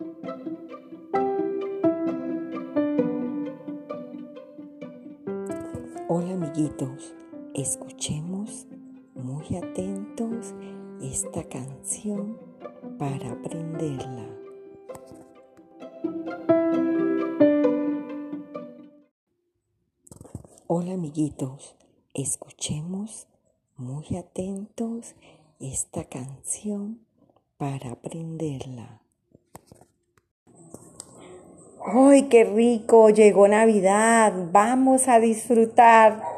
Hola amiguitos, escuchemos muy atentos esta canción para aprenderla. Hola amiguitos, escuchemos muy atentos esta canción para aprenderla. ¡Ay, qué rico! Llegó Navidad. Vamos a disfrutar